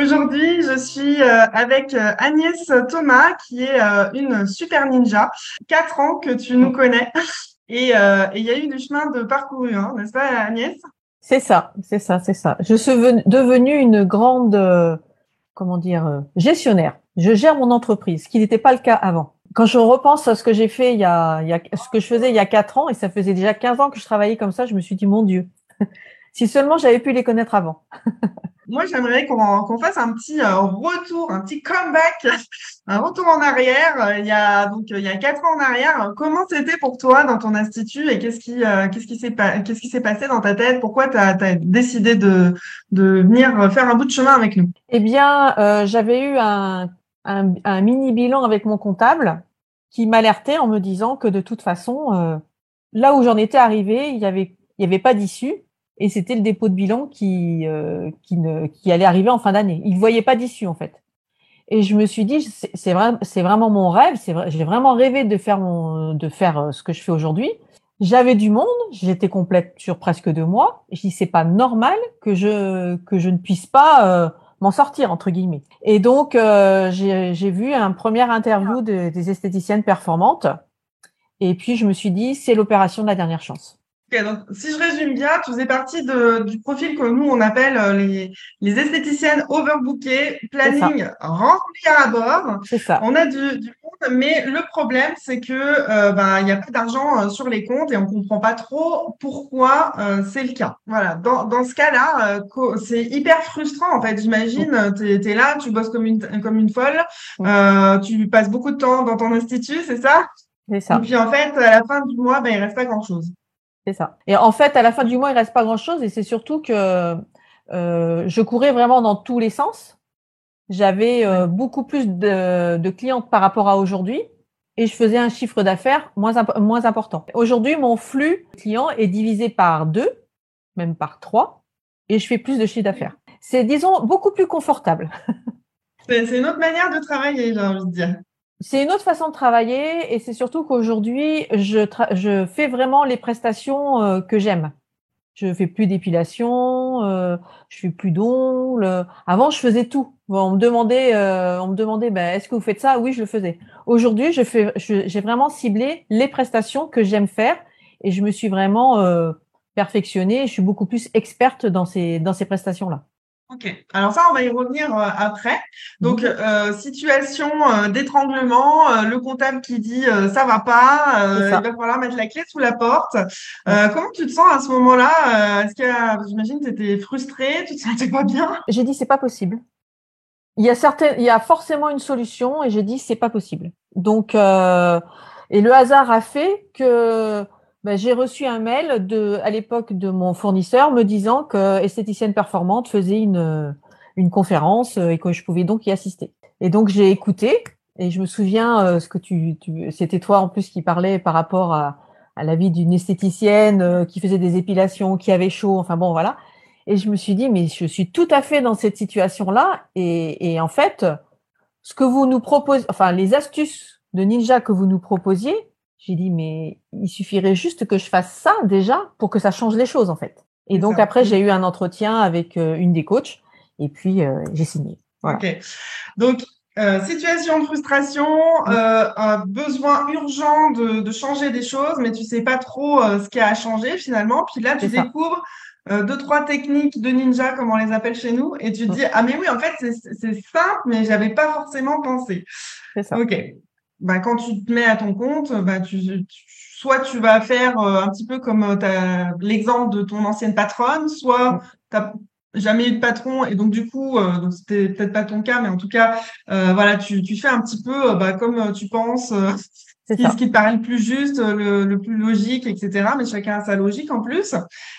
Aujourd'hui, je suis euh, avec euh, Agnès Thomas, qui est euh, une super ninja. Quatre ans que tu nous connais. Et il y a eu du chemin de parcouru, hein, n'est-ce pas Agnès? C'est ça, c'est ça, c'est ça. Je suis devenue une grande, comment dire, gestionnaire. Je gère mon entreprise, ce qui n'était pas le cas avant. Quand je repense à ce que j'ai fait il y, a, il y a, ce que je faisais il y a quatre ans, et ça faisait déjà 15 ans que je travaillais comme ça, je me suis dit, mon Dieu, si seulement j'avais pu les connaître avant. moi, j'aimerais qu'on fasse un petit euh, retour, un petit comeback, un retour en arrière. Euh, il y a donc il y a quatre ans en arrière. Comment c'était pour toi dans ton institut et qu'est-ce qui euh, qu'est-ce qui s'est qu'est-ce qui s'est passé dans ta tête? Pourquoi tu as, décidé de de venir faire un bout de chemin avec nous? Eh bien, j'avais eu un, un, un, mini bilan avec mon comptable qui m'alertait en me disant que de toute façon, là où j'en étais arrivée, il y avait il y avait pas d'issue et c'était le dépôt de bilan qui euh, qui, ne, qui allait arriver en fin d'année. Il ne voyait pas d'issue en fait. Et je me suis dit c'est vrai, vraiment mon rêve, c'est vrai, j'ai vraiment rêvé de faire mon de faire euh, ce que je fais aujourd'hui. J'avais du monde, j'étais complète sur presque deux mois. Je dis c'est pas normal que je que je ne puisse pas euh, m'en sortir entre guillemets. Et donc euh, j'ai vu un premier interview de, des esthéticiennes performantes. Et puis je me suis dit c'est l'opération de la dernière chance donc, si je résume bien, tu faisais partie de, du profil que nous, on appelle euh, les, les esthéticiennes overbookées, planning rempli à bord. C'est ça. On a du, du monde, mais le problème, c'est que euh, ben, il n'y a pas d'argent euh, sur les comptes et on comprend pas trop pourquoi c'est le cas. Voilà. Dans, dans ce cas-là, c'est hyper frustrant, en fait. J'imagine, tu es, là, tu bosses comme une, comme une folle, tu passes beaucoup de temps dans ton institut, c'est ça? C'est ça. Et puis, en fait, à la fin du mois, ben, il reste pas grand-chose. C'est ça. Et en fait, à la fin du mois, il reste pas grand-chose. Et c'est surtout que euh, je courais vraiment dans tous les sens. J'avais euh, beaucoup plus de, de clientes par rapport à aujourd'hui et je faisais un chiffre d'affaires moins, moins important. Aujourd'hui, mon flux client est divisé par deux, même par trois, et je fais plus de chiffre d'affaires. C'est, disons, beaucoup plus confortable. C'est une autre manière de travailler, j'ai envie de dire. C'est une autre façon de travailler et c'est surtout qu'aujourd'hui, je, je fais vraiment les prestations euh, que j'aime. Je fais plus d'épilation, euh, je fais plus d'ongles. Avant, je faisais tout. on me demandait, euh, on me demandait, ben, est-ce que vous faites ça? Oui, je le faisais. Aujourd'hui, j'ai vraiment ciblé les prestations que j'aime faire et je me suis vraiment euh, perfectionnée. Je suis beaucoup plus experte dans ces dans ces prestations là. Ok, alors ça, on va y revenir euh, après. Donc, mhm. euh, situation euh, d'étranglement, le comptable qui dit ça va pas, il va falloir mettre la clé sous la porte. comment tu te sens à ce moment-là Est-ce que, j'imagine, tu étais frustrée, tu te sentais pas bien? J'ai dit c'est pas possible. Il y a certaines, il y a forcément une solution et j'ai dit c'est pas possible. Donc, et le hasard a fait que ben, j'ai reçu un mail de, à l'époque de mon fournisseur me disant que Esthéticienne Performante faisait une, une conférence euh, et que je pouvais donc y assister. Et donc j'ai écouté et je me souviens euh, ce que tu, tu c'était toi en plus qui parlais par rapport à, à la vie d'une esthéticienne euh, qui faisait des épilations, qui avait chaud, enfin bon voilà. Et je me suis dit mais je suis tout à fait dans cette situation là et, et en fait ce que vous nous proposez, enfin les astuces de ninja que vous nous proposiez, j'ai dit, mais il suffirait juste que je fasse ça déjà pour que ça change les choses, en fait. Et donc, après, j'ai eu un entretien avec euh, une des coachs et puis euh, j'ai signé. Voilà. Ok. Donc, euh, situation de frustration, euh, un besoin urgent de, de, changer des choses, mais tu sais pas trop ce qui a changé finalement. Puis là, tu découvres deux trois techniques de ninja, comme on les appelle chez nous, et tu te dis ah mais oui, en fait c'est simple, mais j'avais pas forcément pensé. C'est ça. Ok bah, quand tu te mets à ton compte, bah, tu, soit tu vas faire euh, un petit peu comme euh, l'exemple de ton ancienne patronne, soit tu n'as jamais eu de patron et donc du coup, euh, donc c'était peut-être pas ton cas, mais en tout cas, euh, voilà, tu, tu fais un petit peu bah, comme tu penses, ce qui, ce qui te paraît le plus juste, le, le, plus logique, etc. Mais chacun a sa logique en plus.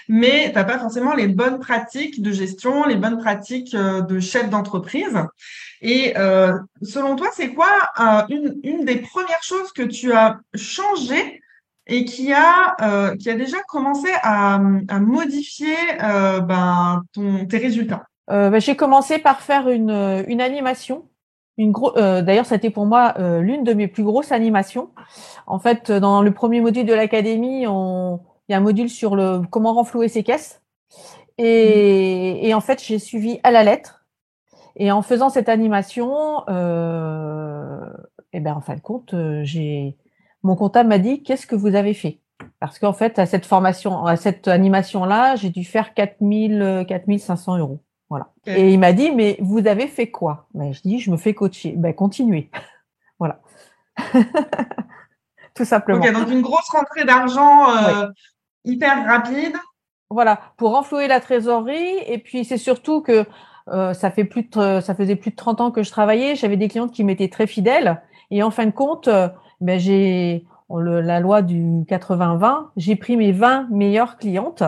Mais t'as pas forcément les bonnes pratiques de gestion, les bonnes pratiques de chef d'entreprise. Et euh, selon toi, c'est quoi euh, une, une, des premières choses que tu as changé et qui a, euh, qui a déjà commencé à, à modifier euh, ben, ton, tes résultats? Euh, ben, J'ai commencé par faire une, une animation. Une gros, euh, D'ailleurs, c'était pour moi euh, l'une de mes plus grosses animations. En fait, dans le premier module de l'académie, on... il y a un module sur le comment renflouer ses caisses. Et, et en fait, j'ai suivi à la lettre. Et en faisant cette animation, euh, et ben en fin de compte, j'ai mon comptable m'a dit qu'est-ce que vous avez fait? Parce qu'en fait, à cette formation, à cette animation-là, j'ai dû faire 4000, 4500 euros. Voilà. Et il m'a dit, mais vous avez fait quoi? Ben, Je dis, je me fais coacher. Ben, continuez. voilà. Tout simplement. Donc une grosse rentrée d'argent euh, hyper rapide. Voilà, pour renflouer la trésorerie. Et puis, c'est surtout que euh, ça, fait plus de, ça faisait plus de 30 ans que je travaillais. J'avais des clientes qui m'étaient très fidèles. Et en fin de compte, euh, ben j'ai la loi du 80-20, j'ai pris mes 20 meilleures clientes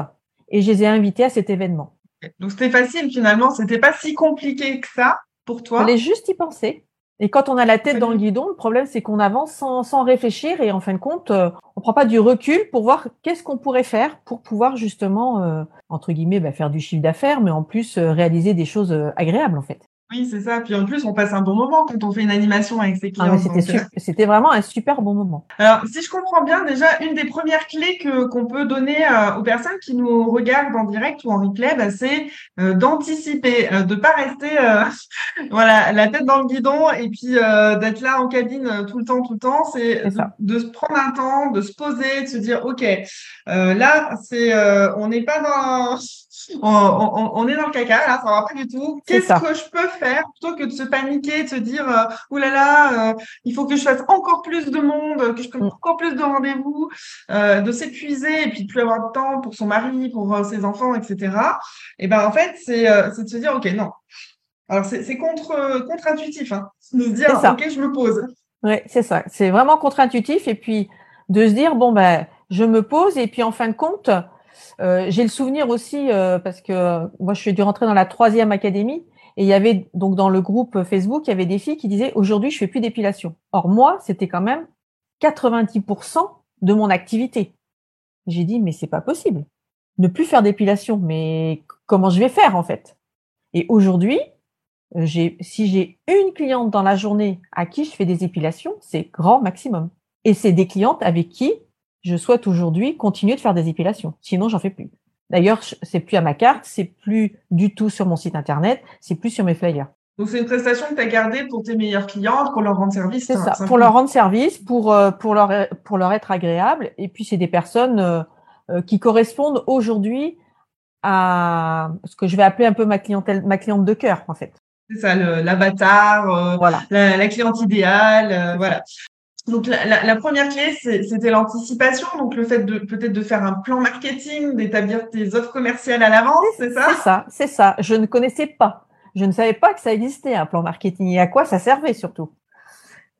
et je les ai invitées à cet événement. Donc c'était facile finalement, c'était pas si compliqué que ça pour toi. Fallait juste y penser. Et quand on a la tête dans le guidon, le problème c'est qu'on avance sans, sans, réfléchir et en fin de compte, euh, on prend pas du recul pour voir qu'est-ce qu'on pourrait faire pour pouvoir justement euh, entre guillemets bah, faire du chiffre d'affaires, mais en plus euh, réaliser des choses agréables en fait. Oui, c'est ça. Puis en plus, on passe un bon moment quand on fait une animation avec ses ah clients. Ah, c'était, vraiment un super bon moment. Alors, si je comprends bien, déjà, une des premières clés que, qu'on peut donner euh, aux personnes qui nous regardent en direct ou en replay, bah, c'est euh, d'anticiper, euh, de pas rester euh, voilà, la tête dans le guidon et puis d'être là en cabine tout le temps, tout le temps. C'est, de, se prendre un temps, de se poser, de se dire, OK, là, c'est on n'est pas dans on, est dans le caca, là, ça va pas du tout. Qu'est-ce que je peux faire plutôt que de se paniquer, de se dire, euh, oulala, là là, euh, il faut que je fasse encore plus de monde, que je fasse mm. encore plus de rendez-vous, euh, de s'épuiser et puis de plus avoir de temps pour son mari, pour euh, ses enfants, etc. Et ben en fait, c'est de se dire, ok, non. Alors c'est contre contre-intuitif, hein, de se dire, ok, je me pose. Oui, c'est ça. C'est vraiment contre-intuitif et puis de se dire, bon ben, je me pose et puis en fin de compte euh, j'ai le souvenir aussi euh, parce que euh, moi je suis dû rentrer dans la troisième académie et il y avait donc dans le groupe Facebook il y avait des filles qui disaient aujourd'hui je fais plus d'épilation. Or moi c'était quand même 90% de mon activité. J'ai dit mais c'est pas possible. Ne plus faire d'épilation mais comment je vais faire en fait? Et aujourd'hui j'ai si j'ai une cliente dans la journée à qui je fais des épilations c'est grand maximum. Et c'est des clientes avec qui je souhaite aujourd'hui continuer de faire des épilations. Sinon, j'en fais plus. D'ailleurs, c'est plus à ma carte, c'est plus du tout sur mon site internet, c'est plus sur mes flyers. Donc c'est une prestation que tu as gardée pour tes meilleurs clients, pour leur rendre service. C'est ça, pour leur rendre service, pour euh, pour leur pour leur être agréable. Et puis c'est des personnes euh, euh, qui correspondent aujourd'hui à ce que je vais appeler un peu ma clientèle, ma cliente de cœur en fait. C'est ça, l'avatar, voilà. la, la, cliente idéale, voilà. Donc la, première clé, c'était l'anticipation, donc le fait de peut-être de faire un plan marketing, d'établir tes offres commerciales à l'avance, c'est ça? C'est ça, c'est ça. Je ne connaissais pas, je ne savais pas que ça existait un plan marketing et à quoi ça servait surtout?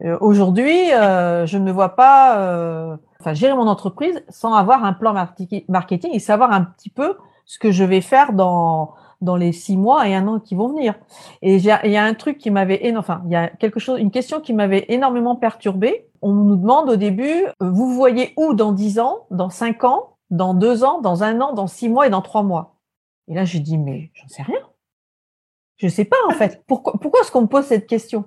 Euh, Aujourd'hui, euh, je ne me vois pas, euh, enfin gérer mon entreprise sans avoir un plan marketing et savoir un petit peu ce que je vais faire dans dans les six mois et un an qui vont venir. Et il y a un truc qui m'avait, enfin, il y a quelque chose, une question qui m'avait énormément perturbée. On nous demande au début, euh, vous voyez où dans dix ans, dans cinq ans, dans deux ans, dans un an, dans six mois et dans trois mois? Et là, je dis, mais j'en sais rien. Je sais pas en fait. Pourquoi, pourquoi est-ce qu'on me pose cette question?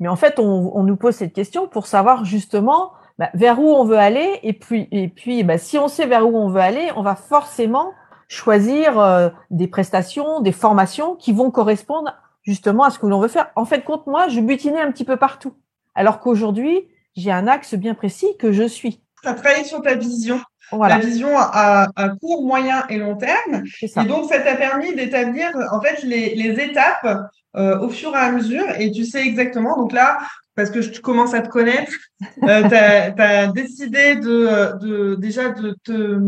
Mais en fait, on, nous pose cette question pour savoir justement bah, vers où on veut aller. Et puis, et puis, bah, si on sait vers où on veut aller, on va forcément choisir euh, des prestations, des formations qui vont correspondre justement à ce que l'on veut faire. En fait, compte moi, je butinais un petit peu partout. Alors qu'aujourd'hui, j'ai un axe bien précis que je suis. Tu as travaillé sur ta vision. La vision à, à, court, moyen et long terme. Et donc, ça t'a permis d'établir en fait les, les étapes euh, au fur et à mesure. Et tu sais exactement. Donc là, parce que je commence à te connaître, euh, tu as, décidé de, de déjà de te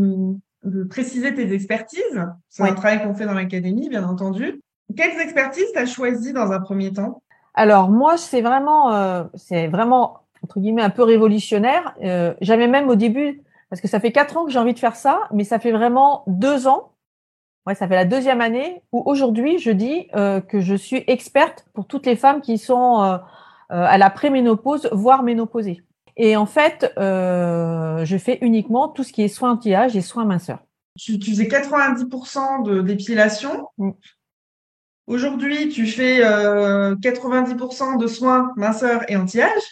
de préciser tes expertises. C'est un travail qu'on fait dans l'académie, bien entendu. Quelles expertises tu as choisies dans un premier temps? Alors moi, c'est vraiment, euh, c'est vraiment entre guillemets un peu révolutionnaire. Euh, J'avais même au début, parce que ça fait quatre ans que j'ai envie de faire ça, mais ça fait vraiment deux ans. Ouais, ça fait la deuxième année où aujourd'hui je dis euh, que je suis experte pour toutes les femmes qui sont à la préménopause, voire ménopausées. Et en fait, euh, je fais uniquement tout ce qui est soins anti-âge et soins minceur. Tu, tu faisais 90% de d'épilation. Mm. Aujourd'hui, tu fais euh, 90% de soins minceur et anti-âge,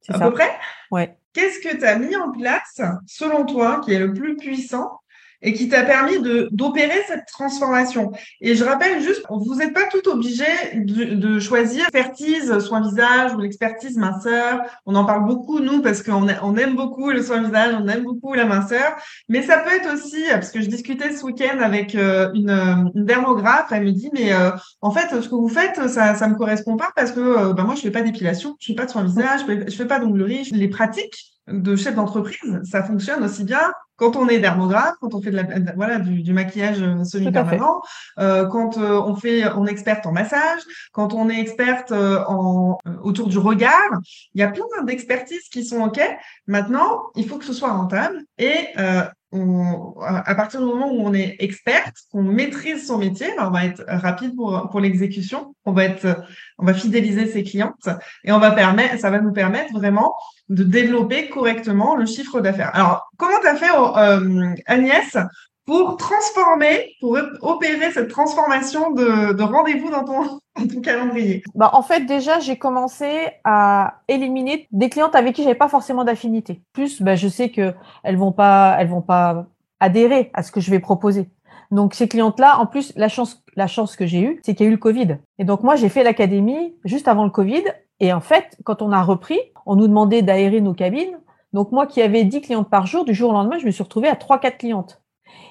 C'est à ça. peu près. Ouais. Qu'est-ce que tu as mis en place, selon toi, qui est le plus puissant et qui t'a permis de d'opérer cette transformation Et je rappelle juste, vous n'êtes pas tout obligé de, de choisir l'expertise soin visage ou l'expertise minceur. On en parle beaucoup, nous, parce qu'on on aime beaucoup le soin visage, on aime beaucoup la minceur. Mais ça peut être aussi, parce que je discutais ce week-end avec euh, une, euh, une dermographe, elle me dit, mais euh, en fait, ce que vous faites, ça ça me correspond pas parce que euh, bah, moi, je fais pas d'épilation, je fais pas de soin visage, je fais, je fais pas d'onglerie. Les pratiques de chef d'entreprise, ça fonctionne aussi bien quand on est dermographe, quand on fait de la, de- voilà, du, du maquillage euh, semi-permanent, euh, quand euh, on fait, on est experte en massage, quand on est experte euh, en, euh, autour du regard. Il y a plein d'expertises qui sont OK. Maintenant, il faut que ce soit rentable et euh, à partir du moment où on est experte, qu'on maîtrise son métier, ben, on va être rapide pour, l'exécution, on va être, on va fidéliser ses clientes et on va permettre, ça va nous permettre vraiment de développer correctement le chiffre d'affaires. Alors, comment tu as fait, euh, Agnès, pour transformer, pour opérer cette transformation de, de rendez-vous dans ton, dans ton calendrier Bah, en fait, déjà, j'ai commencé à éliminer des clientes avec qui j'avais pas forcément d'affinité. Plus, bah, je sais que elles vont pas, elles vont pas adhérer à ce que je vais proposer. Donc ces clientes-là, en plus, la chance, la chance que j'ai eue, c'est qu'il y a eu le Covid. Et donc moi, j'ai fait l'académie juste avant le Covid. Et en fait, quand on a repris, on nous demandait d'aérer nos cabines. Donc moi, qui avais 10 clientes par jour, du jour au lendemain, je me suis retrouvée à 3-4 clientes.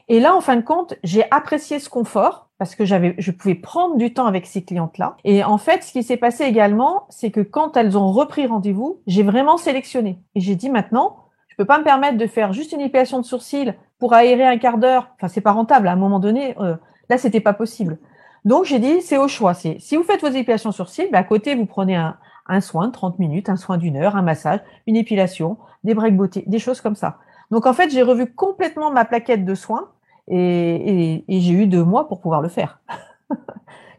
Et là, en fin de compte, j'ai apprécié ce confort parce que j'avais, je pouvais prendre du temps avec ces clientes-là. Et en fait, ce qui s'est passé également, c'est que quand elles ont repris rendez-vous, j'ai vraiment sélectionné. Et j'ai dit maintenant, je peux pas me permettre de faire juste une épilation de sourcils pour aérer un quart d'heure. Enfin, c'est pas rentable. À un moment donné, euh, là, c'était pas possible. Donc, j'ai dit, c'est au choix. Si vous faites vos épilations sourcils, bah, à côté, vous prenez un, un soin de 30 minutes, un soin d'une heure, un massage, une épilation, des breaks beauté, des choses comme ça. Donc, en fait, j'ai revu complètement ma plaquette de soins et, et, et j'ai eu deux mois pour pouvoir le faire.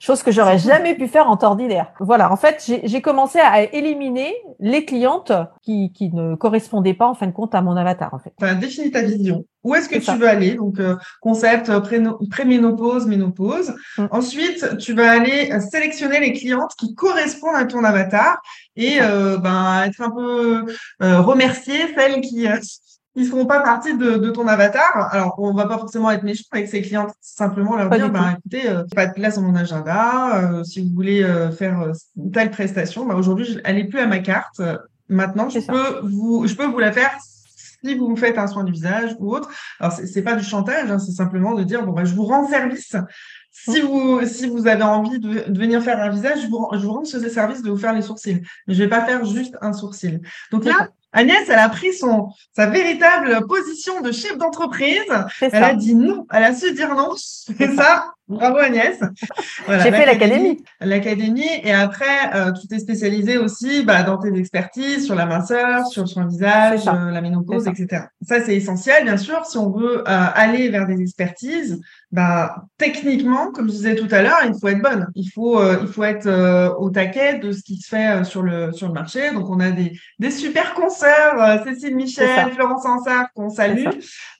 Chose que j'aurais jamais pu faire en temps ordinaire. Voilà, en fait, j'ai commencé à éliminer les clientes qui, qui ne correspondaient pas, en fin de compte, à mon avatar, en fait. Tu as défini ta vision. Où est-ce que tu ça. veux aller? Donc, euh, concept euh, préménopause, ménopause. Mm. Ensuite, tu vas aller euh, sélectionner les clientes qui correspondent à ton avatar et euh, ben, être un peu euh, remercier celles qui qui feront pas partie de, de ton avatar. Alors, on va pas forcément être méchant avec ces clientes, simplement leur Pas dire, bah, écoutez, euh, pas de place dans mon agenda. euh, si vous voulez euh, faire euh, telle prestation, bah, aujourd'hui, elle est plus à ma carte. Maintenant, je ça. peux vous, je peux vous la faire si vous me faites un soin du visage ou autre. Alors, c'est pas du chantage, hein, c'est simplement de dire, bon, bah, je vous rends service. Si vous, si vous avez envie de, de venir faire un visage, je vous, rends- je vous rends ce service de vous faire les sourcils. Mais je vais pas faire juste un sourcil. Donc là. Agnès, elle a pris son, sa véritable position de chef d'entreprise. C'est Elle a dit non. Elle a su dire non. Et ça, bravo Agnès. Voilà, J'ai fait l'académie. L'académie. Et après, euh, tu t'es spécialisé aussi bah, dans tes expertises sur la minceur, sur le soin visage, euh, la ménopause, etc. Ça, c'est essentiel, bien sûr. Si on veut euh, aller vers des expertises, bah, techniquement, comme je disais tout à l'heure, il faut être bonne. Il faut, euh, il faut être euh, au taquet de ce qui se fait sur le sur le marché. Donc, on a des des super consoeurs, euh, Cécile Michel. Florence Ansart, qu'on salue.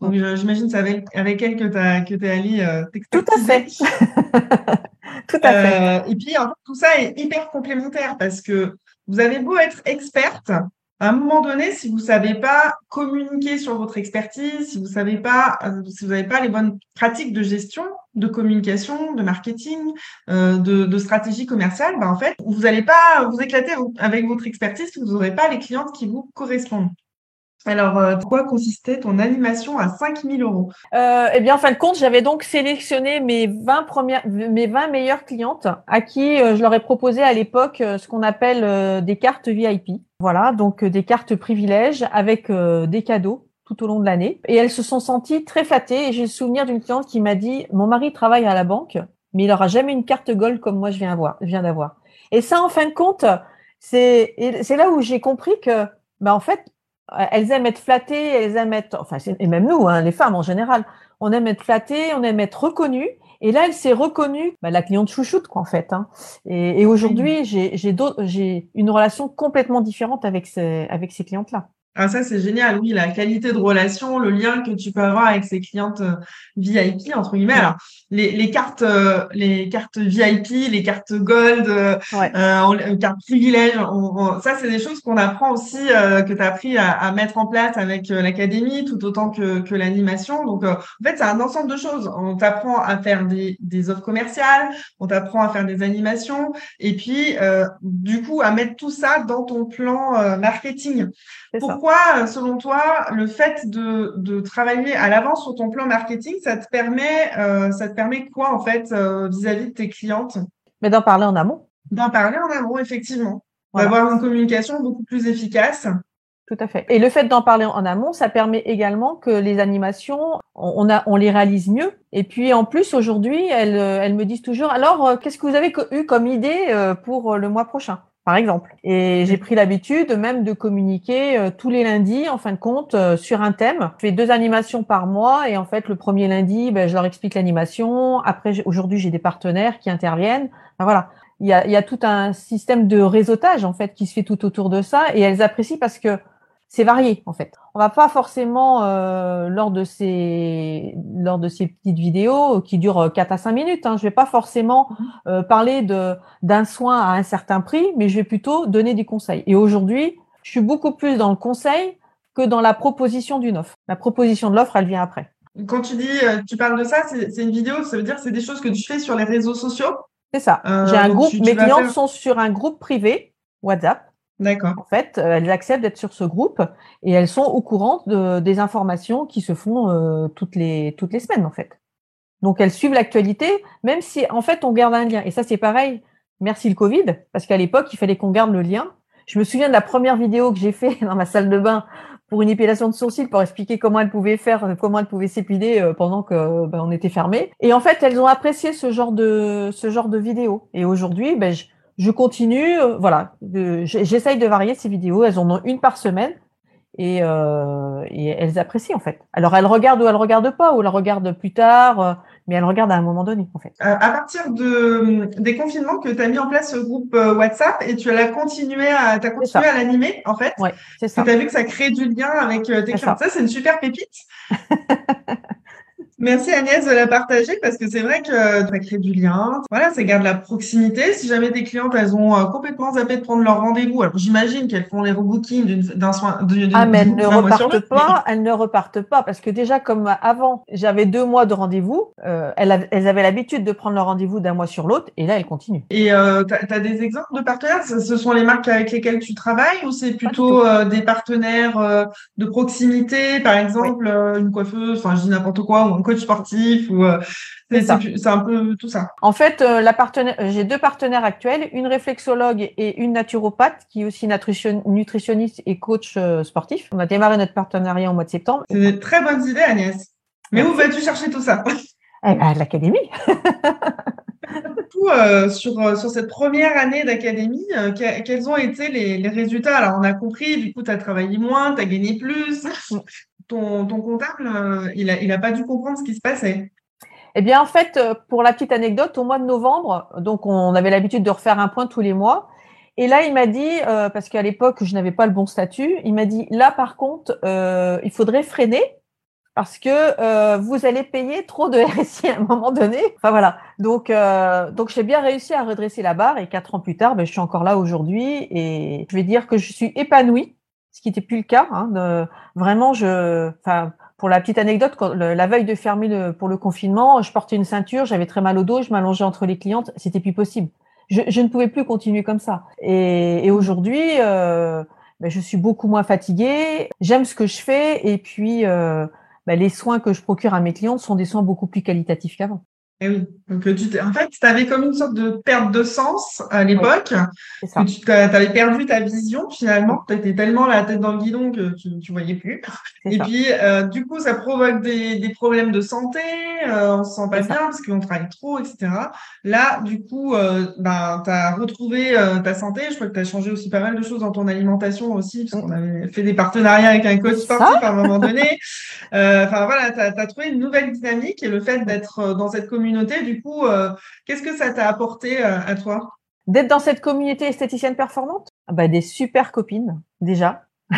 Donc, j'imagine que c'est avec, avec elle que tu que t'es allée Tout à fait. Tout à fait. Euh, et puis, en fait, tout ça est hyper complémentaire parce que vous avez beau être experte, à un moment donné, si vous savez pas communiquer sur votre expertise, si vous savez pas, euh, si vous n'avez pas les bonnes pratiques de gestion, de communication, de marketing, euh, de, de stratégie commerciale, ben en fait, vous n'allez pas vous éclater avec votre expertise, vous n'aurez pas les clientes qui vous correspondent. Alors, euh, quoi consistait ton animation à 5000 euros? Euh, eh bien, en fin de compte, j'avais donc sélectionné mes 20 premières, mes 20 meilleures clientes à qui euh, je leur ai proposé à l'époque euh, ce qu'on appelle des cartes VIP. Voilà, donc des cartes privilèges avec des cadeaux tout au long de l'année. Et elles se sont senties très flattées. Et j'ai le souvenir d'une cliente qui m'a dit, mon mari travaille à la banque, mais il aura jamais une carte gold comme moi je viens avoir, je viens d'avoir. Et ça, en fin de compte, c'est, là où j'ai compris que, bah, en fait, elles aiment être flattées, elles aiment être, enfin, et même nous, hein, les femmes en général, on aime être flattées, on aime être reconnues. Et là, elle s'est reconnue, bah, la cliente chouchoute, quoi, en fait. Hein. Et, et aujourd'hui, j'ai une relation complètement différente avec ces, avec ces clientes-là. Ah, ça, c'est génial. Oui, la qualité de relation, le lien que tu peux avoir avec ces clientes euh, VIP, entre guillemets. Alors, les, les cartes, euh, les cartes VIP, les cartes Gold, euh, Ouais. euh, les cartes privilèges, on- on- ça, c'est des choses qu'on apprend aussi, euh, que tu as appris à, à mettre en place avec euh, l'académie, tout autant que, que l'animation. Donc, euh, en fait, c'est un ensemble de choses. On t'apprend à faire des, des offres commerciales, on t'apprend à faire des animations, et puis, euh, du coup, à mettre tout ça dans ton plan euh, marketing. Ça. Pourquoi, selon toi, le fait de, de travailler à l'avance sur ton plan marketing, ça te permet, euh, ça te permet quoi en fait euh, vis-à-vis de tes clientes? Mais d'en parler en amont. D'en parler en amont, effectivement, Voilà. d'avoir une communication beaucoup plus efficace. Tout à fait. Et le fait d'en parler en amont, ça permet également que les animations, on, on a, on les réalise mieux. Et puis en plus, aujourd'hui, elles, euh, elles me disent toujours, alors, qu'est-ce que vous avez eu comme idée pour le mois prochain? Par exemple. Et j'ai pris l'habitude même de communiquer euh, tous les lundis, en fin de compte, euh, sur un thème. Je fais deux animations par mois et en fait, le premier lundi, ben, je leur explique l'animation. Après, aujourd'hui, j'ai des partenaires qui interviennent. Enfin, voilà. Il y, a, il y a tout un système de réseautage en fait qui se fait tout autour de ça et elles apprécient parce que c'est varié en fait. On va pas forcément euh, lors de ces lors de ces petites vidéos qui durent 4 à 5 minutes. Hein, je vais pas forcément euh, parler de d'un soin à un certain prix, mais je vais plutôt donner des conseils. Et aujourd'hui, je suis beaucoup plus dans le conseil que dans la proposition d'une offre. La proposition de l'offre, elle vient après. Quand tu dis, euh, tu parles de ça, c'est une vidéo, ça veut dire que c'est des choses que tu fais sur les réseaux sociaux? C'est ça. Euh, J'ai un groupe. tu- tu mes faire- sont sur un groupe privé WhatsApp. D'accord. En fait, euh, elles acceptent d'être sur ce groupe et elles sont au courant de, des informations qui se font euh, toutes les toutes les semaines en fait. Donc elles suivent l'actualité, même si en fait on garde un lien. Et ça c'est pareil. Merci le Covid, parce qu'à l'époque il fallait qu'on garde le lien. Je me souviens de la première vidéo que j'ai fait dans ma salle de bain pour une épilation de sourcils pour expliquer comment elles pouvaient faire, comment elles pouvaient s'épiler euh, pendant que ben, on était fermé. Et en fait elles ont apprécié ce genre de ce genre de vidéo. Et aujourd'hui, ben, je, je continue, euh, voilà, j'essaye de varier ces vidéos. Elles en ont une par semaine et, euh, et elles apprécient en fait. Alors elles regardent ou elles regardent pas, ou elles regardent plus tard, euh, mais elles regardent à un moment donné en fait. Euh, à partir de, des confinements que tu as mis en place ce groupe WhatsApp et tu as continué à, t'as continué ça. à l'animer, en fait. Ouais, c'est ça. tu as vu que ça crée du lien avec tes clients. Ça, c'est une super pépite. Merci Agnès de la partager parce que c'est vrai que ça crée du lien. Voilà, ça garde la proximité. Si jamais tes clientes, elles ont euh, complètement zappé de prendre leur rendez-vous, alors j'imagine qu'elles font les rebookings d'une- d'un soin, d'une, Ah, mais elles ne repartent pas, elles ne repartent pas, parce que déjà, comme avant, j'avais deux mois de rendez-vous, euh, elles, av- elles avaient l'habitude de prendre leur rendez-vous d'un mois sur l'autre, et là, elles continuent. Et euh, tu as, des exemples de partenaires? Ce sont les marques avec lesquelles tu travailles ou c'est plutôt euh, des partenaires euh, de proximité, par exemple euh, une coiffeuse, enfin je dis n'importe quoi, ou un coach sportif, ou euh, c'est un peu tout ça. En fait, euh, la euh, j'ai deux partenaires actuels, une réflexologue et une naturopathe, qui est aussi nutrition- nutritionniste et coach sportif. On a démarré notre partenariat au mois de septembre. C'est des très bonnes idées, Agnès. Mais où vas-tu chercher tout ça? À l'académie. Euh, sur, euh, sur cette première année d'académie, euh, que- quels ont été les, les résultats? Alors, on a compris, du coup, tu as travaillé moins, tu as gagné plus. Ton, comptable, euh, il a, il a pas dû comprendre ce qui se passait. Eh bien, en fait, euh, pour la petite anecdote, au mois de novembre, donc on avait l'habitude de refaire un point tous les mois. Et là, il m'a dit, euh, parce qu'à l'époque, je n'avais pas le bon statut, il m'a dit, là, par contre, il faudrait freiner parce que vous allez payer trop de RSI à un moment donné. Enfin voilà. Donc, donc j'ai bien réussi à redresser la barre et quatre ans plus tard, ben, je suis encore là aujourd'hui et je vais dire que je suis épanouie, ce qui n'était plus le cas. Hein, vraiment, pour la petite anecdote, la veille de fermer le, pour le confinement, je portais une ceinture, j'avais très mal au dos, je m'allongeais entre les clientes, c'était plus possible. Je, ne pouvais plus continuer comme ça. Et, et aujourd'hui, euh, ben, je suis beaucoup moins fatiguée, j'aime ce que je fais et puis euh, ben, les soins que je procure à mes clientes sont des soins beaucoup plus qualitatifs qu'avant. Eh oui. Donc, euh, tu en fait, tu avais comme une sorte de perte de sens à l'époque, que tu avais perdu ta vision finalement. Tu étais tellement la tête dans le guidon que tu ne voyais plus. Et ça. puis, euh, du coup, ça provoque des, des problèmes de santé, euh, on se sent pas ça. bien parce qu'on travaille trop, etc. Là, du coup, euh, ben, tu as retrouvé ta santé. Je crois que tu as changé aussi pas mal de choses dans ton alimentation aussi, parce qu'on avait fait des partenariats avec un coach sportif à un moment donné. Enfin, voilà, tu as, trouvé une nouvelle dynamique et le fait d'être dans cette communauté, du coup, euh, qu'est-ce que ça t'a apporté euh, à toi? D'être dans cette communauté esthéticienne performante, ah bah, des super copines déjà.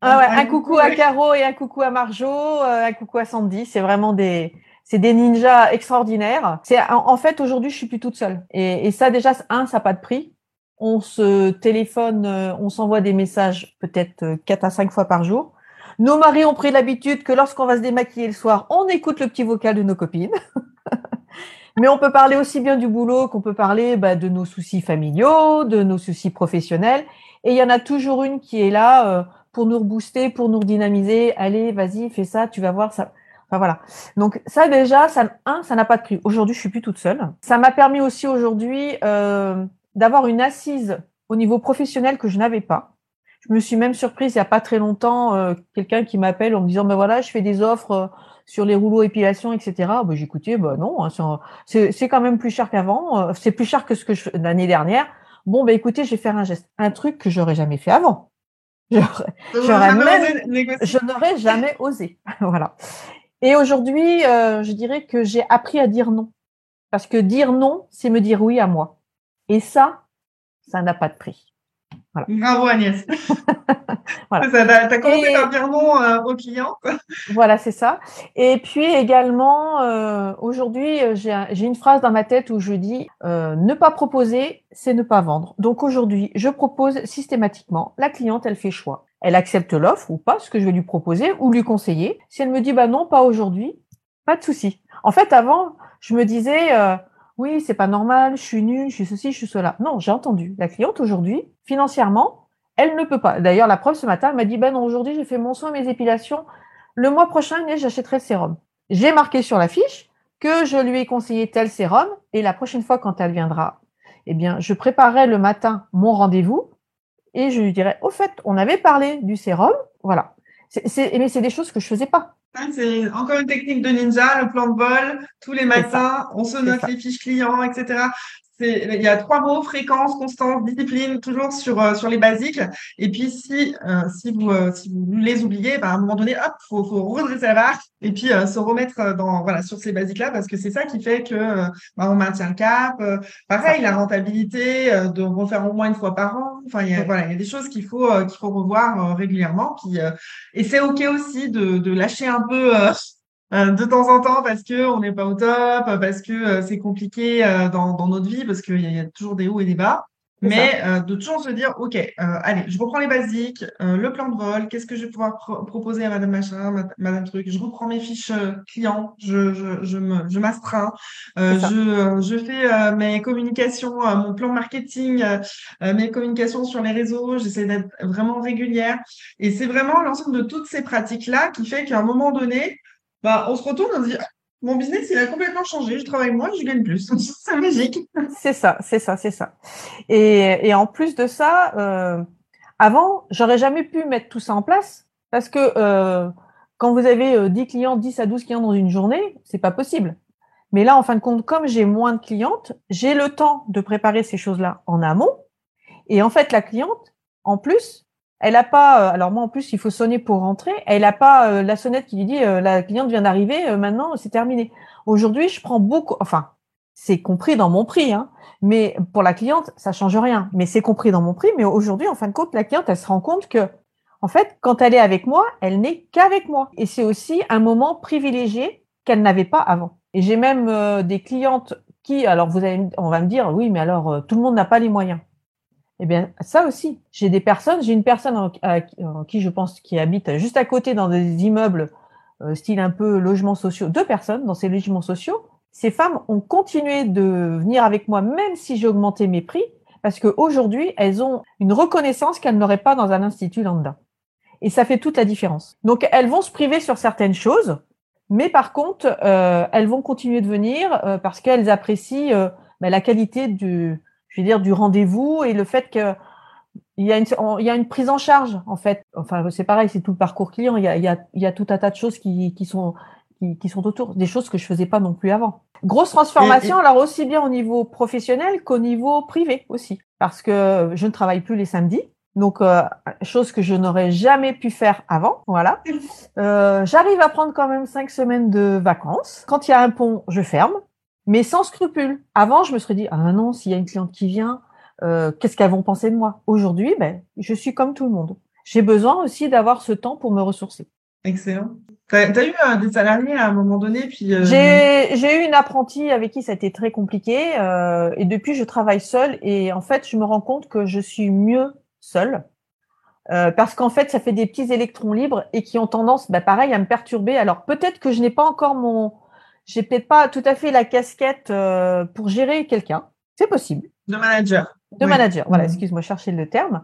ah ouais, un, coucou à Caro et un coucou à Marjo, euh, un coucou à Sandy. C'est vraiment des, c'est des ninjas extraordinaires. C'est en, fait aujourd'hui, je suis plus toute seule. Et, et ça déjà, un, ça n'a pas de prix. On se téléphone, on s'envoie des messages peut-être quatre à cinq fois par jour. Nos maris ont pris l'habitude que lorsqu'on va se démaquiller le soir, on écoute le petit vocal de nos copines. Mais on peut parler aussi bien du boulot qu'on peut parler bah, de nos soucis familiaux, de nos soucis professionnels. Et il y en a toujours une qui est là euh, pour nous rebooster, pour nous redynamiser. Allez, vas-y, fais ça, tu vas voir ça. Enfin voilà. Donc ça déjà, ça, un, ça n'a pas de prix. Aujourd'hui, je suis plus toute seule. Ça m'a permis aussi aujourd'hui euh, d'avoir une assise au niveau professionnel que je n'avais pas. Je me suis même surprise il y a pas très longtemps, euh, quelqu'un qui m'appelle en me disant ben voilà, je fais des offres euh, sur les rouleaux épilation, etc. Ben, J'écoutais, ben non, hein, c'est quand même plus cher qu'avant, euh, c'est plus cher que ce que je l'année dernière. Bon ben écoutez, je vais faire un geste, un truc que j'aurais jamais fait avant. J'aurais même, je n'aurais jamais osé, voilà. Et aujourd'hui, je dirais que j'ai appris à dire non, parce que dire non, c'est me dire oui à moi. Et ça, ça n'a pas de prix. Bravo Agnès. voilà. Tu as commencé par dire non euh, aux clients. voilà, c'est ça. Et puis également, euh, aujourd'hui, euh, j'ai une phrase dans ma tête où je dis ne pas proposer, c'est ne pas vendre. Donc aujourd'hui, je propose systématiquement. La cliente, elle fait choix. Elle accepte l'offre ou pas, ce que je vais lui proposer ou lui conseiller. Si elle me dit bah non, pas aujourd'hui, pas de souci. En fait, avant, je me disais oui, c'est pas normal, je suis nulle, je suis ceci, je suis cela. Non, j'ai entendu. La cliente aujourd'hui, financièrement, elle ne peut pas. D'ailleurs, la preuve ce matin, m'a dit, ben non, aujourd'hui, j'ai fait mon soin, mes épilations. Le mois prochain, j'achèterai le sérum. J'ai marqué sur la fiche que je lui ai conseillé tel sérum et la prochaine fois, quand elle viendra, eh bien, je préparerai le matin mon rendez-vous et je lui dirai, au fait, on avait parlé du sérum, voilà. mais c'est des choses que je faisais pas. C'est encore une technique de ninja, le plan de vol. Tous les matins, on se note les fiches clients, etc il y a trois mots fréquence, constance, discipline, toujours sur euh, sur les basiques. Et puis si euh, si vous euh, si vous les oubliez, bah, à un moment donné, hop, faut faut redresser la barre et puis se remettre dans voilà sur ces basiques là parce que c'est ça qui fait que bah, on maintient le cap. pareil, la rentabilité de refaire au moins une fois par an. Enfin, il y a, voilà, il y a des choses qu'il faut qu'il faut revoir régulièrement. Puis et c'est ok aussi de lâcher un peu euh, de temps en temps parce que on n'est pas au top, parce que euh, c'est compliqué euh, dans, dans, notre vie, parce qu'il y, y, a toujours des hauts et des bas. Mais de toujours se dire, OK, allez, je reprends les basiques, le plan de vol, qu'est-ce que je vais pouvoir proposer à Madame Machin, Madame Truc, je reprends mes fiches clients, je, je, je m'astreins, je, je fais mes communications, mon plan marketing, mes communications sur les réseaux, j'essaie d'être vraiment régulière. Et c'est vraiment l'ensemble de toutes ces pratiques-là qui fait qu'à un moment donné, bah, on se retourne, on se dit, mon business, il a complètement changé. Je travaille moins, je gagne plus. c'est magique. C'est ça, c'est ça, c'est ça. Et, et, en plus de ça, euh, avant, j'aurais jamais pu mettre tout ça en place parce que euh, quand vous avez 10 euh, clients, 10 à 12 clients dans une journée, c'est pas possible. Mais là, en fin de compte, comme j'ai moins de clientes, j'ai le temps de préparer ces choses-là en amont. Et en fait, la cliente, en plus, elle a pas, euh, alors moi en plus il faut sonner pour rentrer. Elle a pas euh, la sonnette qui lui dit euh, la cliente vient d'arriver, maintenant c'est terminé. Aujourd'hui je prends beaucoup, enfin c'est compris dans mon prix, hein, mais pour la cliente ça change rien. Mais c'est compris dans mon prix. Mais aujourd'hui en fin de compte la cliente elle se rend compte que en fait quand elle est avec moi elle n'est qu'avec moi et c'est aussi un moment privilégié qu'elle n'avait pas avant. Et j'ai même des clientes qui, alors vous allez, on va me dire oui mais alors tout le monde n'a pas les moyens. Eh bien, ça aussi. J'ai des personnes, j'ai une personne en, qui je pense qui habite juste à côté dans des immeubles euh, style un peu logements sociaux, deux personnes dans ces logements sociaux. Ces femmes ont continué de venir avec moi même si j'ai augmenté mes prix parce qu'aujourd'hui, elles ont une reconnaissance qu'elles n'auraient pas dans un institut lambda. Et ça fait toute la différence. Donc, elles vont se priver sur certaines choses, mais par contre, euh, elles vont continuer de venir euh, parce qu'elles apprécient bah, la qualité du, je veux dire, du rendez-vous et le fait que il y, a une, il y a une prise en charge, en fait. Enfin, c'est pareil, c'est tout le parcours client. Il y a, il y a, il y a tout un tas de choses qui, qui sont qui, qui, sont autour, des choses que je faisais pas non plus avant. Grosse transformation, alors aussi bien au niveau professionnel qu'au niveau privé aussi, parce que je ne travaille plus les samedis. Donc, euh, chose que je n'aurais jamais pu faire avant, voilà. Euh, J'arrive à prendre quand même cinq semaines de vacances. Quand il y a un pont, je ferme mais sans scrupule. Avant, je me serais dit, ah non, s'il y a une cliente qui vient, euh, qu'est-ce qu'elles vont penser de moi? Aujourd'hui, ben, je suis comme tout le monde. J'ai besoin aussi d'avoir ce temps pour me ressourcer. Excellent. Tu as, eu euh, des salariés à un moment donné puis euh, J'ai eu une apprentie avec qui ça a été très compliqué et depuis je travaille seule et en fait je me rends compte que je suis mieux seule parce qu'en fait ça fait des petits électrons libres et qui ont tendance, ben, pareil, à me perturber. Alors peut-être que je n'ai pas encore mon, j'ai peut-être pas tout à fait la casquette pour gérer quelqu'un. C'est possible. De manager. De manager, voilà, mhm. excuse-moi, chercher le terme.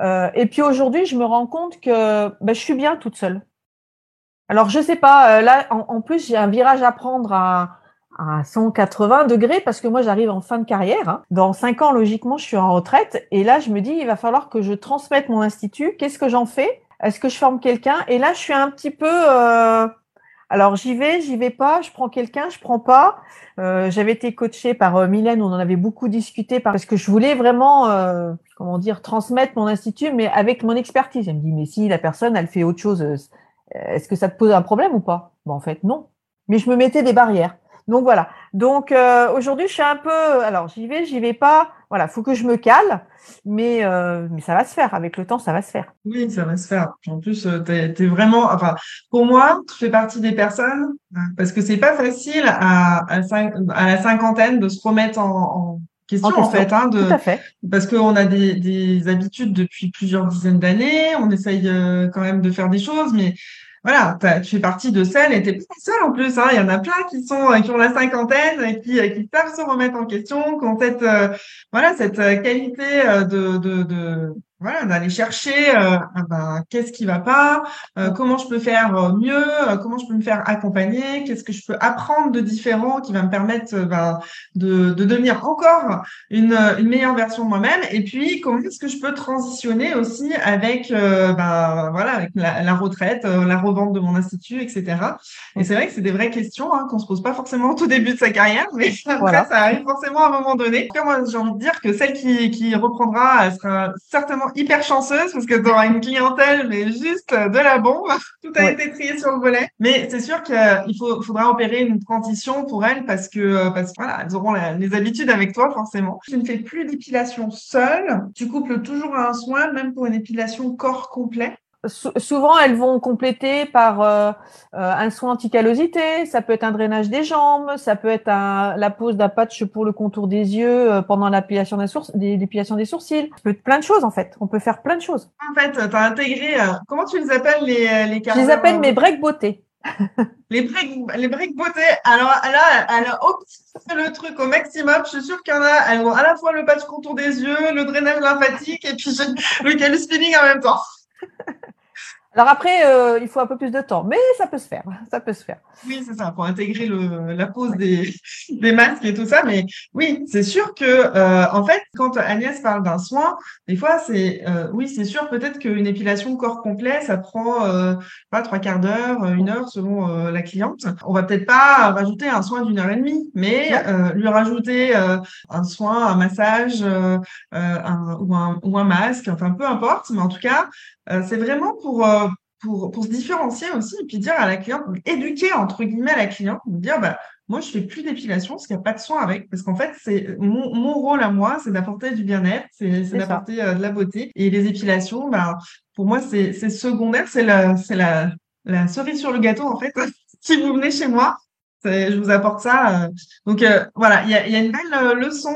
Euh, et puis aujourd'hui, je me rends compte que ben, je suis bien toute seule. Alors, je sais pas, euh, là, en, plus, j'ai un virage à prendre à, à 180 degrés parce que moi, j'arrive en fin de carrière. Hein. Dans cinq ans, logiquement, je suis en retraite. Et là, je me dis, il va falloir que je transmette mon institut. Qu'est-ce que j'en fais? Est-ce que je forme quelqu'un? Et là, je suis un petit peu... Euh, alors j'y vais, j'y vais pas, je prends quelqu'un, je prends pas. Euh, J'avais été coachée par euh, Mylène, on en avait beaucoup discuté parce que je voulais vraiment, euh, comment dire, transmettre mon institut, mais avec mon expertise. Elle me dit, mais si la personne, elle fait autre chose, est-ce que ça te pose un problème ou pas? Bon, en fait, non. Mais je me mettais des barrières. Donc voilà. Donc euh, aujourd'hui, je suis un peu. Alors j'y vais, j'y vais pas. Voilà, faut que je me cale, mais euh, mais ça va se faire. Avec le temps, ça va se faire. Oui, ça va se faire. En plus, euh, tu es, vraiment. Enfin, pour moi, tu fais partie des personnes parce que c'est pas facile à à, à, la cinquantaine de se remettre en, en question en, fait, hein, de, Tout à fait. parce qu'on a des, des habitudes depuis plusieurs dizaines d'années, on essaye quand même de faire des choses, mais voilà, tu fais partie de celles, et t'es pas seule en plus, hein, il y en a plein qui sont euh, qui ont la cinquantaine, et qui, euh, qui savent se remettre en question, qui ont cette euh, voilà cette qualité de, de, de voilà, d'aller chercher euh, ah ben, qu'est-ce qui va pas, euh, comment je peux faire euh, mieux, comment je peux me faire accompagner, qu'est-ce que je peux apprendre de différent qui va me permettre ben, de, de, devenir encore une, une meilleure version de moi-même, et puis comment est-ce que je peux transitionner aussi avec ben, voilà avec la, la, retraite, la revente de mon institut, etc. Et c'est vrai que c'est des vraies questions hein, qu'on se pose pas forcément au tout début de sa carrière, mais après ça arrive forcément à un moment donné. moi j'ai envie de dire que celle qui, qui reprendra, elle sera certainement hyper chanceuse parce que tu auras une clientèle, mais juste de la bombe. Tout a été trié sur le volet. Mais c'est sûr qu'il faut, faudra opérer une transition pour elles parce que, parce que voilà, elles auront les habitudes avec toi, forcément. Tu ne fais plus d'épilation seule. Tu couples toujours un soin, même pour une épilation corps complet souvent, elles vont compléter par euh, euh, un soin anti-callosité, ça peut être un drainage des jambes, ça peut être la pose d'un patch pour le contour des yeux euh, pendant l'épilation des, des, sourcils. Ça peut être plein de choses, en fait. On peut faire plein de choses. En fait, tu as intégré... comment tu les appelles, les, les Je les appelle mes breaks beauté. les breaks, les breaks beauté. Alors là, elle a optimisé le truc au maximum. Je suis sûre qu'il y en a, elles ont à la fois le patch contour des yeux, le drainage lymphatique et puis le calus spinning en même temps. Alors après, euh, il faut un peu plus de temps, mais ça peut se faire. Ça peut se faire. Oui, c'est ça, pour intégrer le, la pose des, des masques et tout ça. Mais oui, c'est sûr que, euh, en fait, quand Agnès parle d'un soin, des fois, c'est, euh, oui, c'est sûr, peut-être qu'une épilation corps complet, ça prend pas trois quarts d'heure, une heure selon la cliente. On va peut-être pas rajouter un soin d'une heure et demie, mais lui rajouter un soin, un massage, un, ou, un, ou un masque, enfin peu importe, mais en tout cas, euh, c'est vraiment pour, euh, pour, pour se différencier aussi et puis dire à la cliente, éduquer entre guillemets la cliente, dire bah, moi je fais plus d'épilation parce qu'il n'y a pas de soin avec, parce qu'en fait c'est mon, mon rôle à moi, c'est d'apporter du bien-être, c'est d'apporter euh, de la beauté. Et les épilations, bah, pour moi c'est secondaire, c'est la c'est la la cerise sur le gâteau en fait. si vous venez chez moi, je vous apporte ça. Euh. Donc euh, voilà, il y a, y a, une belle euh, leçon.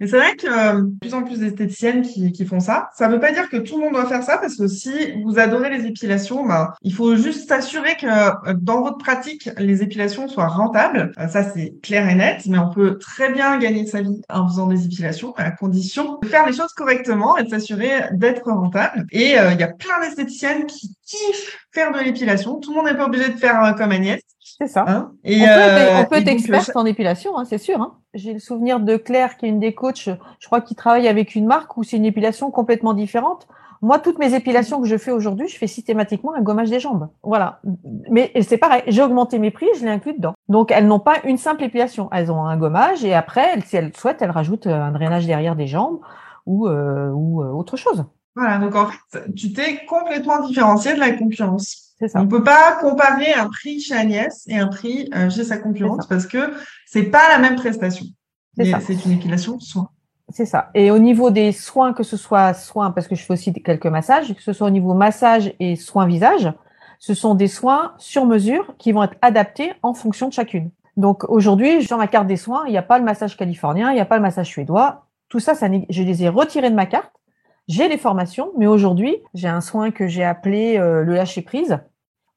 mais c'est vrai que de plus en plus d'esthéticiennes qui, qui, font ça. Ça ne veut pas dire que tout le monde doit faire ça parce que si vous adorez les épilations, bah, il faut juste s'assurer que dans votre pratique, les épilations soient rentables. ça c'est clair et net, mais on peut très bien gagner sa vie en faisant des épilations à condition de faire les choses correctement et de s'assurer d'être rentable. Et il y a plein d'esthéticiennes qui faire de l'épilation. Tout le monde n'est pas obligé de faire comme Agnès. C'est ça. Hein et on peut, euh, être experte en épilation, hein, c'est sûr. Hein. J'ai le souvenir de Claire, qui est une des coachs, je crois, qui travaille avec une marque où c'est une épilation complètement différente. Moi, toutes mes épilations que je fais aujourd'hui, je fais systématiquement un gommage des jambes. Voilà. Mais c'est pareil, j'ai augmenté mes prix, je l'ai inclus dedans. Donc, elles n'ont pas une simple épilation. Elles ont un gommage et après, si elles souhaitent, elles rajoutent un drainage derrière des jambes ou, euh, ou euh, autre chose. Voilà. Donc, en fait, tu t'es complètement différencié de la concurrence. On ne peut pas comparer un prix chez Agnès et un prix euh, chez sa concurrente parce que c'est pas la même prestation. C'est une épilation soin. C'est ça. Et au niveau des soins, que ce soit soins, parce que je fais aussi quelques massages, que ce soit au niveau massage et soins visage, ce sont des soins sur mesure qui vont être adaptés en fonction de chacune. Donc aujourd'hui, sur ma carte des soins, il n'y a pas le massage californien, il n'y a pas le massage suédois. Tout ça, ça je les ai retirés de ma carte. J'ai les formations, mais aujourd'hui, j'ai un soin que j'ai appelé euh, le lâcher prise,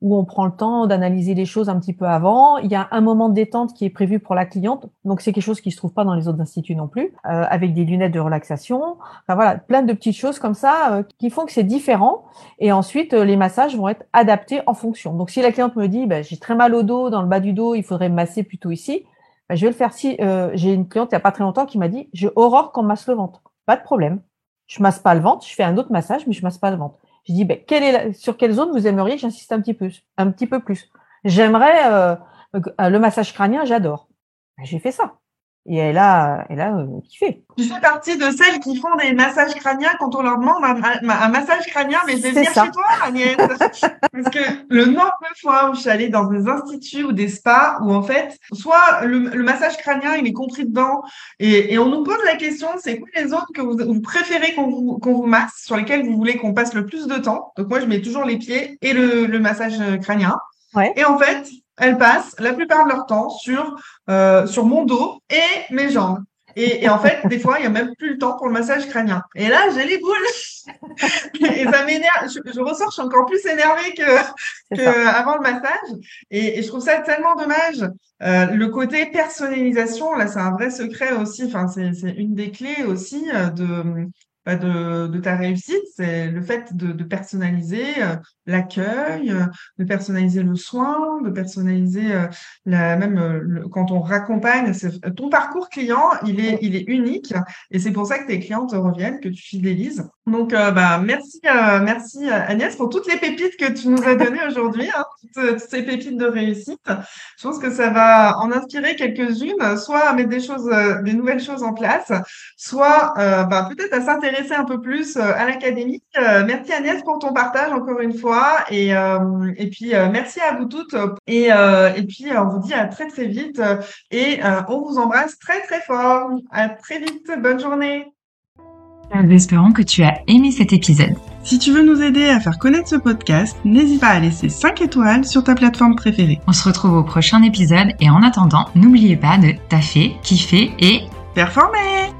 où on prend le temps d'analyser les choses un petit peu avant. Il y a un moment de détente qui est prévu pour la cliente, donc c'est quelque chose qui se trouve pas dans les autres instituts non plus, euh, avec des lunettes de relaxation. Enfin voilà, plein de petites choses comme ça euh, qui font que c'est différent. Et ensuite, les massages vont être adaptés en fonction. Donc si la cliente me dit, bah, j'ai très mal au dos, dans le bas du dos, il faudrait me masser plutôt ici, bah, je vais le faire. Si j'ai une cliente il y a pas très longtemps qui m'a dit, j'ai horreur qu'on masse le ventre. Pas de problème. Je masse pas le ventre, je fais un autre massage, mais je masse pas le ventre. Je dis, ben, quelle est sur quelle zone vous aimeriez j'insiste un petit peu, un petit peu plus? J'aimerais euh, le massage crânien, j'adore. Ben, j'ai fait ça. Et elle a, elle a euh, kiffé. Tu fais partie de celles qui font des massages crâniens quand on leur demande un, massage crânien, mais vais venir chez toi, Agnès. Parce que le nombre de fois où je suis allée dans des instituts ou des spas où en fait, soit le, massage crânien il est compris dedans et, et on nous pose la question, c'est quoi les zones que vous, préférez qu'on vous, vous masse, sur lesquelles vous voulez qu'on passe le plus de temps? Donc moi je mets toujours les pieds et le, le massage crânien. Ouais. Et en fait, elles passent la plupart de leur temps sur, euh, sur mon dos et mes jambes. Et, et, en fait, des fois, il n'y a même plus le temps pour le massage crânien. Et là, j'ai les boules. et ça m'énerve. Je, ressors, je suis encore plus énervée que, que avant le massage. Et, et, je trouve ça tellement dommage. Euh, le côté personnalisation, là, c'est un vrai secret aussi. Enfin, c'est une des clés aussi euh, de de, de, ta réussite, c'est le fait de, de personnaliser euh, l'accueil, euh, de personnaliser le soin, de personnaliser euh, la même quand on raccompagne ton parcours client, il est il est unique et c'est pour ça que tes clients te reviennent, que tu fidélises. Donc bah merci merci Agnès pour toutes les pépites que tu nous as données aujourd'hui, hein, toutes, ces pépites de réussite. Je pense que ça va en inspirer quelques-unes, soit à mettre des choses, des nouvelles choses en place, soit bah, peut-être à s'intéresser un peu plus euh, à l'académie. Euh, merci Agnès pour ton partage encore une fois. Et, euh, et puis merci à vous toutes. Et, et puis on vous dit à très très vite. Et on vous embrasse très très fort. À très vite. Bonne journée. Nous espérons que tu as aimé cet épisode. Si tu veux nous aider à faire connaître ce podcast, n'hésite pas à laisser 5 étoiles sur ta plateforme préférée. On se retrouve au prochain épisode et en attendant, n'oubliez pas de taffer, kiffer et performer